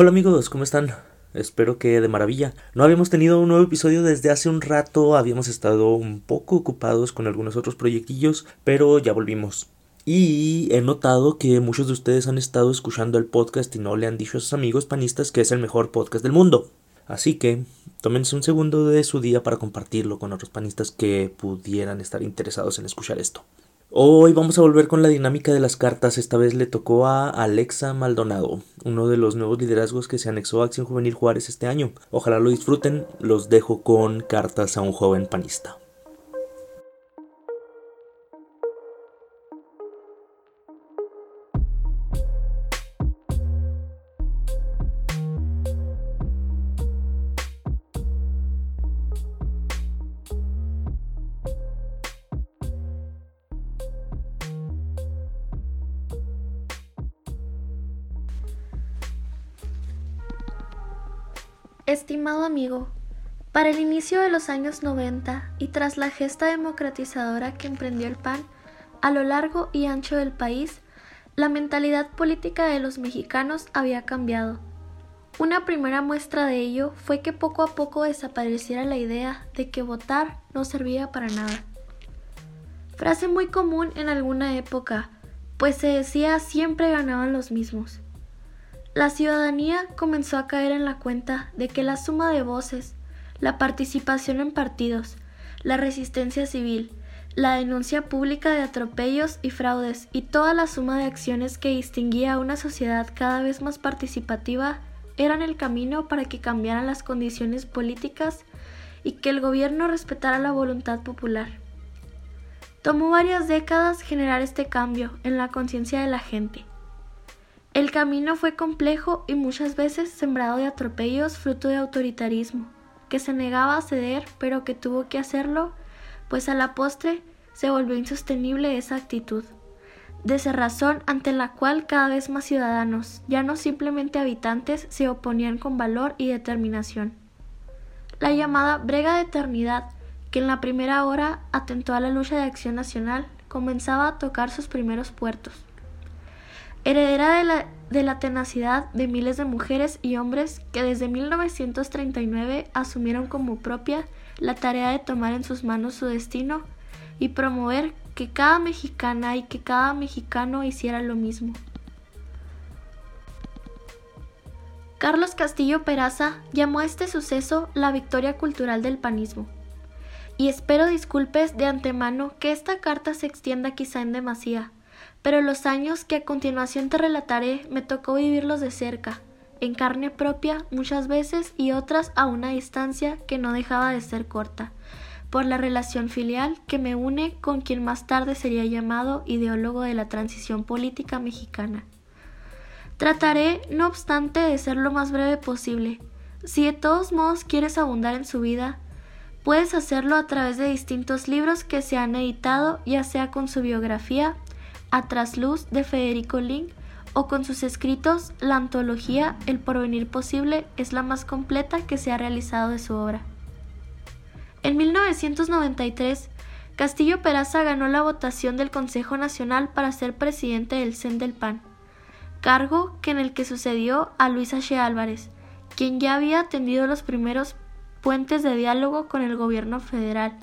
Hola amigos, ¿cómo están? Espero que de maravilla. No habíamos tenido un nuevo episodio desde hace un rato, habíamos estado un poco ocupados con algunos otros proyectillos, pero ya volvimos. Y he notado que muchos de ustedes han estado escuchando el podcast y no le han dicho a sus amigos panistas que es el mejor podcast del mundo. Así que tómense un segundo de su día para compartirlo con otros panistas que pudieran estar interesados en escuchar esto. Hoy vamos a volver con la dinámica de las cartas. Esta vez le tocó a Alexa Maldonado, uno de los nuevos liderazgos que se anexó a Acción Juvenil Juárez este año. Ojalá lo disfruten. Los dejo con cartas a un joven panista. Estimado amigo, para el inicio de los años 90 y tras la gesta democratizadora que emprendió el PAN a lo largo y ancho del país, la mentalidad política de los mexicanos había cambiado. Una primera muestra de ello fue que poco a poco desapareciera la idea de que votar no servía para nada. Frase muy común en alguna época, pues se decía siempre ganaban los mismos. La ciudadanía comenzó a caer en la cuenta de que la suma de voces, la participación en partidos, la resistencia civil, la denuncia pública de atropellos y fraudes y toda la suma de acciones que distinguía a una sociedad cada vez más participativa eran el camino para que cambiaran las condiciones políticas y que el gobierno respetara la voluntad popular. Tomó varias décadas generar este cambio en la conciencia de la gente. El camino fue complejo y muchas veces sembrado de atropellos fruto de autoritarismo, que se negaba a ceder pero que tuvo que hacerlo, pues a la postre se volvió insostenible esa actitud, de razón ante la cual cada vez más ciudadanos, ya no simplemente habitantes, se oponían con valor y determinación. La llamada brega de eternidad, que en la primera hora atentó a la lucha de acción nacional, comenzaba a tocar sus primeros puertos heredera de la, tenacidad de miles de mujeres y hombres que desde 1939 asumieron como propia la tarea de tomar en sus manos su destino y promover que cada mexicana y que cada mexicano hiciera lo mismo. Carlos Castillo Peraza llamó a este suceso la victoria cultural del panismo. Y espero disculpes de antemano que esta carta se extienda quizá en demasía, pero los años que a continuación te relataré me tocó vivirlos de cerca, en carne propia muchas veces y otras a una distancia que no dejaba de ser corta, por la relación filial que me une con quien más tarde sería llamado ideólogo de la transición política mexicana. Trataré, no obstante, de ser lo más breve posible. Si de todos modos quieres abundar en su vida, puedes hacerlo a través de distintos libros que se han editado, ya sea con su biografía a trasluz de Federico Link o con sus escritos, la antología El porvenir posible es la más completa que se ha realizado de su obra. En 1993, Castillo Peraza ganó la votación del Consejo Nacional para ser presidente del CEN del PAN, cargo que en el que sucedió a Luis H. Álvarez, quien ya había tendido los primeros puentes de diálogo con el gobierno federal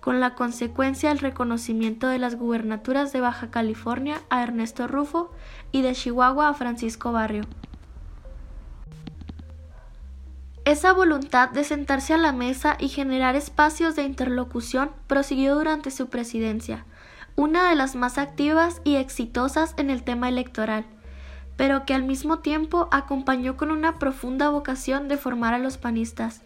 con la consecuencia el reconocimiento de las gubernaturas de Baja California a Ernesto Rufo y de Chihuahua a Francisco Barrio. Esa voluntad de sentarse a la mesa y generar espacios de interlocución prosiguió durante su presidencia, una de las más activas y exitosas en el tema electoral, pero que al mismo tiempo acompañó con una profunda vocación de formar a los panistas,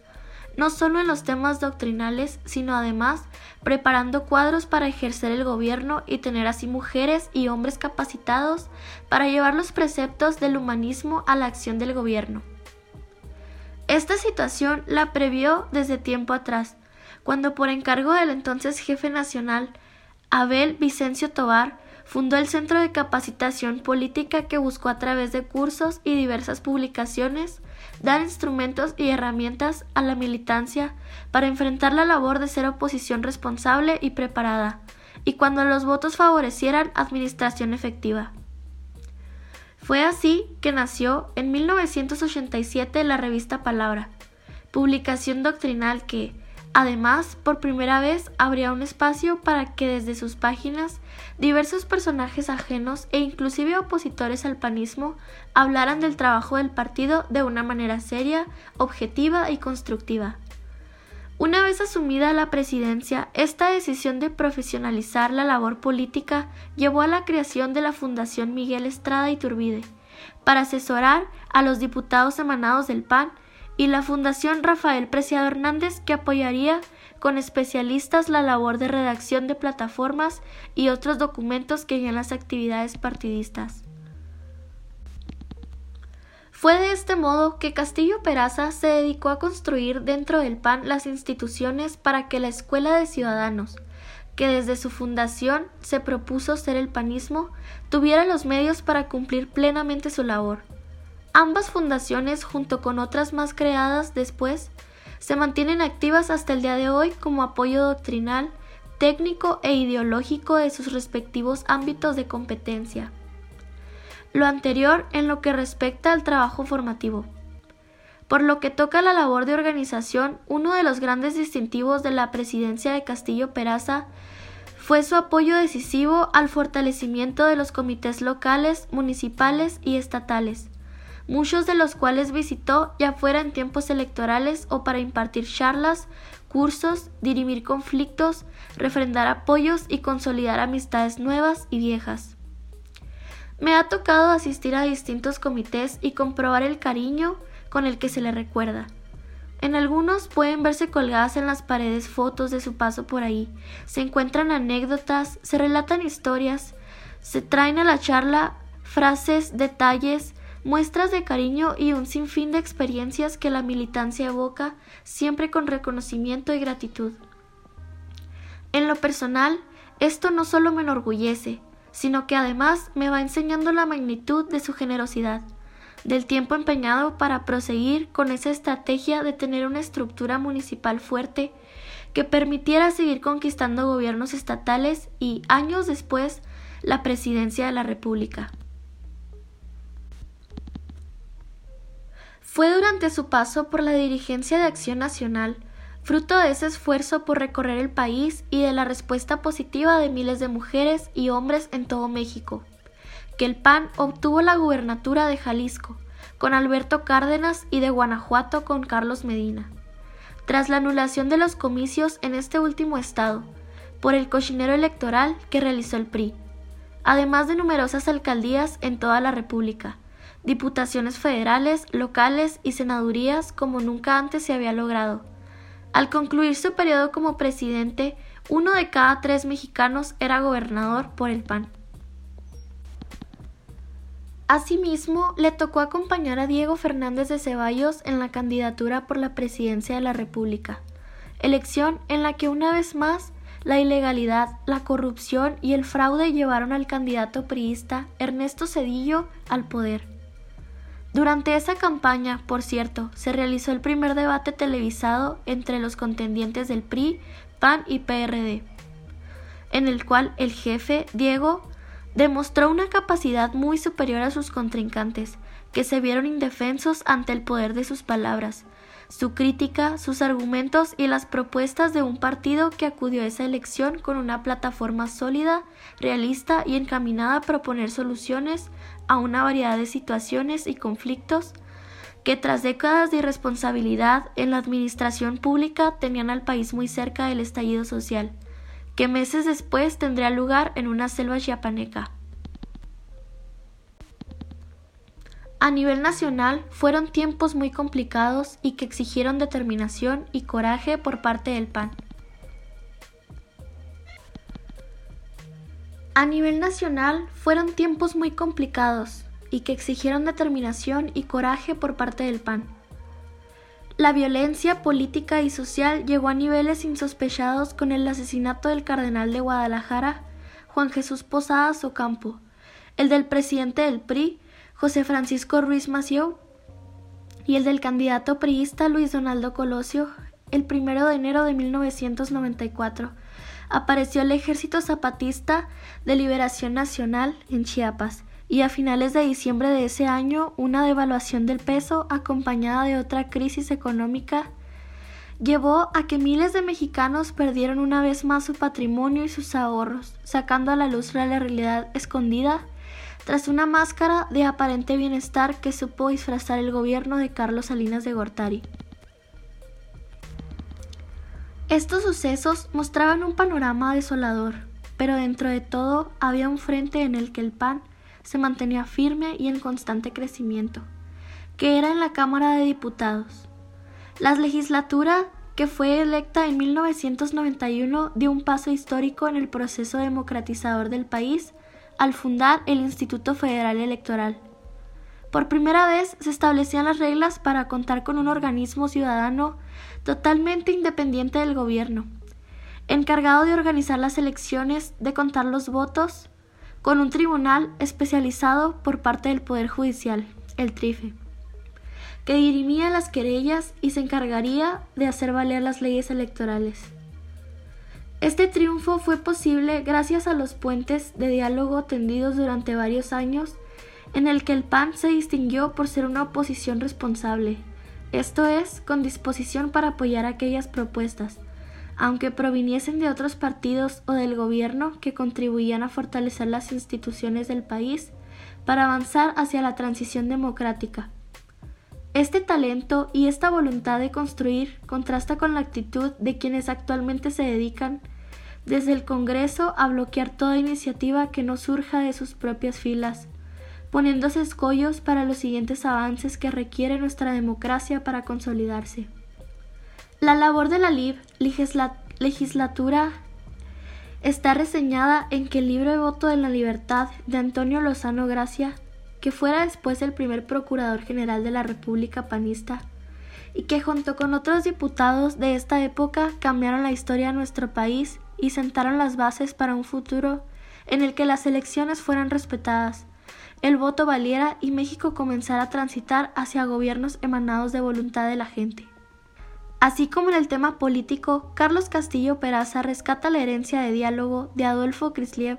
no solo en los temas doctrinales, sino además preparando cuadros para ejercer el gobierno y tener así mujeres y hombres capacitados para llevar los preceptos del humanismo a la acción del gobierno. Esta situación la previó desde tiempo atrás, cuando por encargo del entonces jefe nacional, Abel Vicencio Tobar, fundó el Centro de Capacitación Política que buscó a través de cursos y diversas publicaciones dar instrumentos y herramientas a la militancia para enfrentar la labor de ser oposición responsable y preparada, y cuando los votos favorecieran administración efectiva. Fue así que nació en 1987 la revista Palabra, publicación doctrinal que, además, por primera vez abría un espacio para que desde sus páginas diversos personajes ajenos e inclusive opositores al panismo hablaran del trabajo del partido de una manera seria, objetiva y constructiva. Una vez asumida la presidencia, esta decisión de profesionalizar la labor política llevó a la creación de la Fundación Miguel Estrada Iturbide para asesorar a los diputados emanados del PAN y la Fundación Rafael Preciado Hernández que apoyaría con especialistas la labor de redacción de plataformas y otros documentos que guían las actividades partidistas. Fue de este modo que Castillo Peraza se dedicó a construir dentro del PAN las instituciones para que la Escuela de Ciudadanos, que desde su fundación se propuso ser el panismo, tuviera los medios para cumplir plenamente su labor. Ambas fundaciones, junto con otras más creadas después, se mantienen activas hasta el día de hoy como apoyo doctrinal, técnico e ideológico de sus respectivos ámbitos de competencia. Lo anterior en lo que respecta al trabajo formativo. Por lo que toca la labor de organización, uno de los grandes distintivos de la presidencia de Castillo Peraza fue su apoyo decisivo al fortalecimiento de los comités locales, municipales y estatales, muchos de los cuales visitó ya fuera en tiempos electorales o para impartir charlas, cursos, dirimir conflictos, refrendar apoyos y consolidar amistades nuevas y viejas. Me ha tocado asistir a distintos comités y comprobar el cariño con el que se le recuerda. En algunos pueden verse colgadas en las paredes fotos de su paso por ahí, se encuentran anécdotas, se relatan historias, se traen a la charla frases, detalles, muestras de cariño y un sinfín de experiencias que la militancia evoca, siempre con reconocimiento y gratitud. En lo personal, esto no solo me enorgullece, sino que además me va enseñando la magnitud de su generosidad, del tiempo empeñado para proseguir con esa estrategia de tener una estructura municipal fuerte que permitiera seguir conquistando gobiernos estatales y, años después, la presidencia de la República. Fue durante su paso por la dirigencia de Acción Nacional fruto de ese esfuerzo por recorrer el país y de la respuesta positiva de miles de mujeres y hombres en todo México, que el PAN obtuvo la gubernatura de Jalisco, con Alberto Cárdenas y de Guanajuato con Carlos Medina. Tras la anulación de los comicios en este último estado, por el cochinero electoral que realizó el PRI, además de numerosas alcaldías en toda la República, diputaciones federales, locales y senadurías como nunca antes se había logrado al concluir su periodo como presidente, uno de cada tres mexicanos era gobernador por el PAN. Asimismo, le tocó acompañar a Diego Fernández de Ceballos en la candidatura por la presidencia de la República, elección en la que una vez más la ilegalidad, la corrupción y el fraude llevaron al candidato priista Ernesto Cedillo al poder. Durante esa campaña, por cierto, se realizó el primer debate televisado entre los contendientes del PRI, PAN y PRD, en el cual el jefe, Diego, demostró una capacidad muy superior a sus contrincantes, que se vieron indefensos ante el poder de sus palabras, su crítica, sus argumentos y las propuestas de un partido que acudió a esa elección con una plataforma sólida, realista y encaminada a proponer soluciones a una variedad de situaciones y conflictos que tras décadas de irresponsabilidad en la administración pública tenían al país muy cerca del estallido social, que meses después tendría lugar en una selva chiapaneca. A nivel nacional fueron tiempos muy complicados y que exigieron determinación y coraje por parte del PAN. A nivel nacional fueron tiempos muy complicados y que exigieron determinación y coraje por parte del PAN. La violencia política y social llegó a niveles insospechados con el asesinato del cardenal de Guadalajara, Juan Jesús Posadas Ocampo, el del presidente del PRI, José Francisco Ruiz Mació, y el del candidato priista Luis Donaldo Colosio, el primero de enero de 1994 apareció el Ejército Zapatista de Liberación Nacional en Chiapas, y a finales de diciembre de ese año una devaluación del peso acompañada de otra crisis económica llevó a que miles de mexicanos perdieran una vez más su patrimonio y sus ahorros, sacando a la luz la realidad escondida tras una máscara de aparente bienestar que supo disfrazar el gobierno de Carlos Salinas de Gortari. Estos sucesos mostraban un panorama desolador, pero dentro de todo había un frente en el que el PAN se mantenía firme y en constante crecimiento, que era en la Cámara de Diputados. La legislatura que fue electa en 1991 dio un paso histórico en el proceso democratizador del país al fundar el Instituto Federal Electoral. Por primera vez se establecían las reglas para contar con un organismo ciudadano totalmente independiente del gobierno, encargado de organizar las elecciones, de contar los votos, con un tribunal especializado por parte del Poder Judicial, el TRIFE, que dirimía las querellas y se encargaría de hacer valer las leyes electorales. Este triunfo fue posible gracias a los puentes de diálogo tendidos durante varios años en el que el PAN se distinguió por ser una oposición responsable, esto es, con disposición para apoyar aquellas propuestas, aunque proviniesen de otros partidos o del gobierno que contribuían a fortalecer las instituciones del país para avanzar hacia la transición democrática. Este talento y esta voluntad de construir contrasta con la actitud de quienes actualmente se dedican desde el Congreso a bloquear toda iniciativa que no surja de sus propias filas, poniéndose escollos para los siguientes avances que requiere nuestra democracia para consolidarse. La labor de la LIB, legislatura, está reseñada en que el libro de voto de la libertad de Antonio Lozano Gracia, que fuera después el primer procurador general de la República Panista, y que junto con otros diputados de esta época cambiaron la historia de nuestro país y sentaron las bases para un futuro en el que las elecciones fueran respetadas, el voto valiera y México comenzara a transitar hacia gobiernos emanados de voluntad de la gente. Así como en el tema político, Carlos Castillo Peraza rescata la herencia de diálogo de Adolfo Crisliev,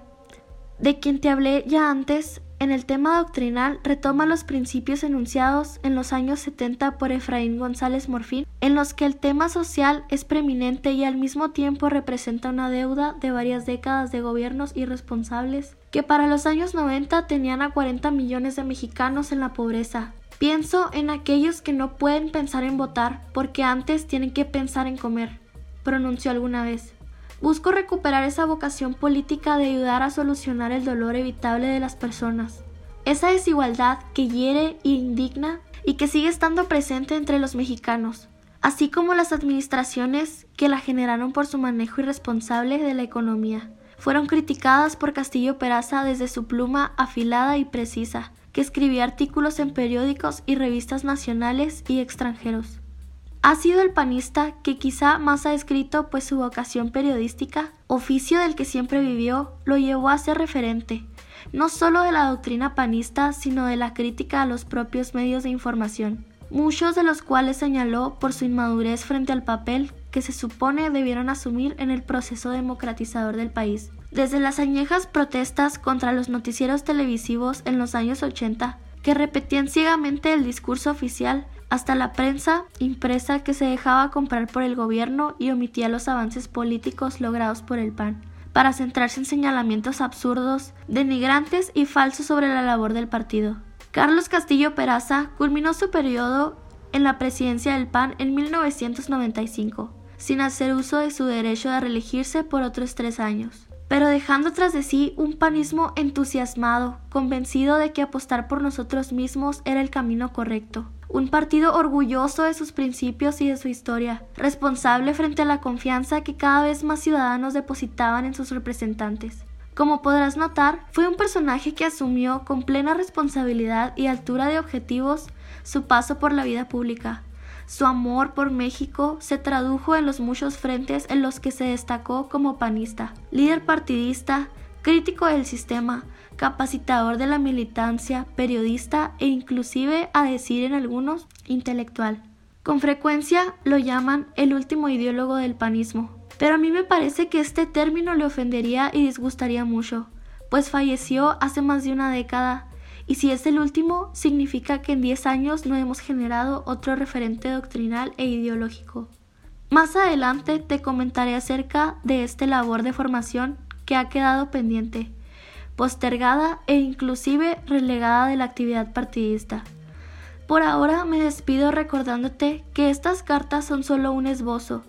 de quien te hablé ya antes en el tema doctrinal retoma los principios enunciados en los años 70 por Efraín González Morfín, en los que el tema social es preeminente y al mismo tiempo representa una deuda de varias décadas de gobiernos irresponsables que para los años 90 tenían a 40 millones de mexicanos en la pobreza. Pienso en aquellos que no pueden pensar en votar porque antes tienen que pensar en comer, pronunció alguna vez. Busco recuperar esa vocación política de ayudar a solucionar el dolor evitable de las personas. Esa desigualdad que hiere e indigna y que sigue estando presente entre los mexicanos, así como las administraciones que la generaron por su manejo irresponsable de la economía. Fueron criticadas por Castillo Peraza desde su pluma afilada y precisa, que escribía artículos en periódicos y revistas nacionales y extranjeros. Ha sido el panista que quizá más ha escrito pues su vocación periodística, oficio del que siempre vivió, lo llevó a ser referente, no solo de la doctrina panista, sino de la crítica a los propios medios de información, muchos de los cuales señaló por su inmadurez frente al papel que se supone debieron asumir en el proceso democratizador del país. Desde las añejas protestas contra los noticieros televisivos en los años 80, que repetían ciegamente el discurso oficial, hasta la prensa impresa que se dejaba comprar por el gobierno y omitía los avances políticos logrados por el PAN, para centrarse en señalamientos absurdos, denigrantes y falsos sobre la labor del partido. Carlos Castillo Peraza culminó su periodo en la presidencia del PAN en 1995, sin hacer uso de su derecho de reelegirse por otros tres años pero dejando tras de sí un panismo entusiasmado, convencido de que apostar por nosotros mismos era el camino correcto un partido orgulloso de sus principios y de su historia, responsable frente a la confianza que cada vez más ciudadanos depositaban en sus representantes. Como podrás notar, fue un personaje que asumió con plena responsabilidad y altura de objetivos su paso por la vida pública. Su amor por México se tradujo en los muchos frentes en los que se destacó como panista, líder partidista, crítico del sistema, capacitador de la militancia, periodista e inclusive, a decir en algunos, intelectual. Con frecuencia lo llaman el último ideólogo del panismo, pero a mí me parece que este término le ofendería y disgustaría mucho, pues falleció hace más de una década y si es el último, significa que en 10 años no hemos generado otro referente doctrinal e ideológico. Más adelante te comentaré acerca de esta labor de formación que ha quedado pendiente, postergada e inclusive relegada de la actividad partidista. Por ahora me despido recordándote que estas cartas son solo un esbozo,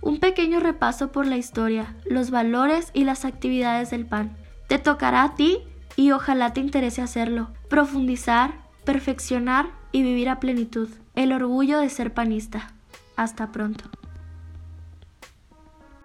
un pequeño repaso por la historia, los valores y las actividades del PAN. Te tocará a ti y ojalá te interese hacerlo, profundizar, perfeccionar y vivir a plenitud. El orgullo de ser panista. Hasta pronto.